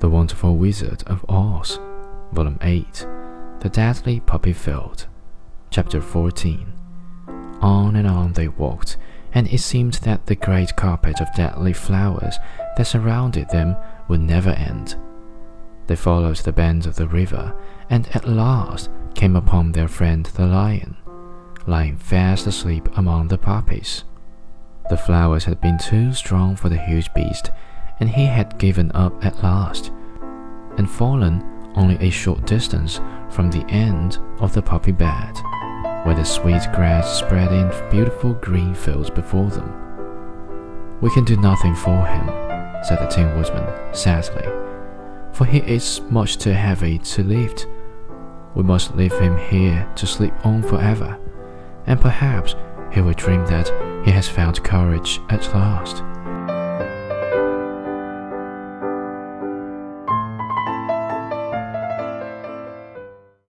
The Wonderful Wizard of Oz, Volume 8, The Deadly Poppy Field, Chapter 14. On and on they walked, and it seemed that the great carpet of deadly flowers that surrounded them would never end. They followed the bend of the river, and at last came upon their friend the lion, lying fast asleep among the poppies. The flowers had been too strong for the huge beast, and he had given up at last, and fallen only a short distance from the end of the poppy bed, where the sweet grass spread in beautiful green fields before them. We can do nothing for him, said the Tin Woodman sadly, for he is much too heavy to lift. We must leave him here to sleep on forever, and perhaps he will dream that he has found courage at last.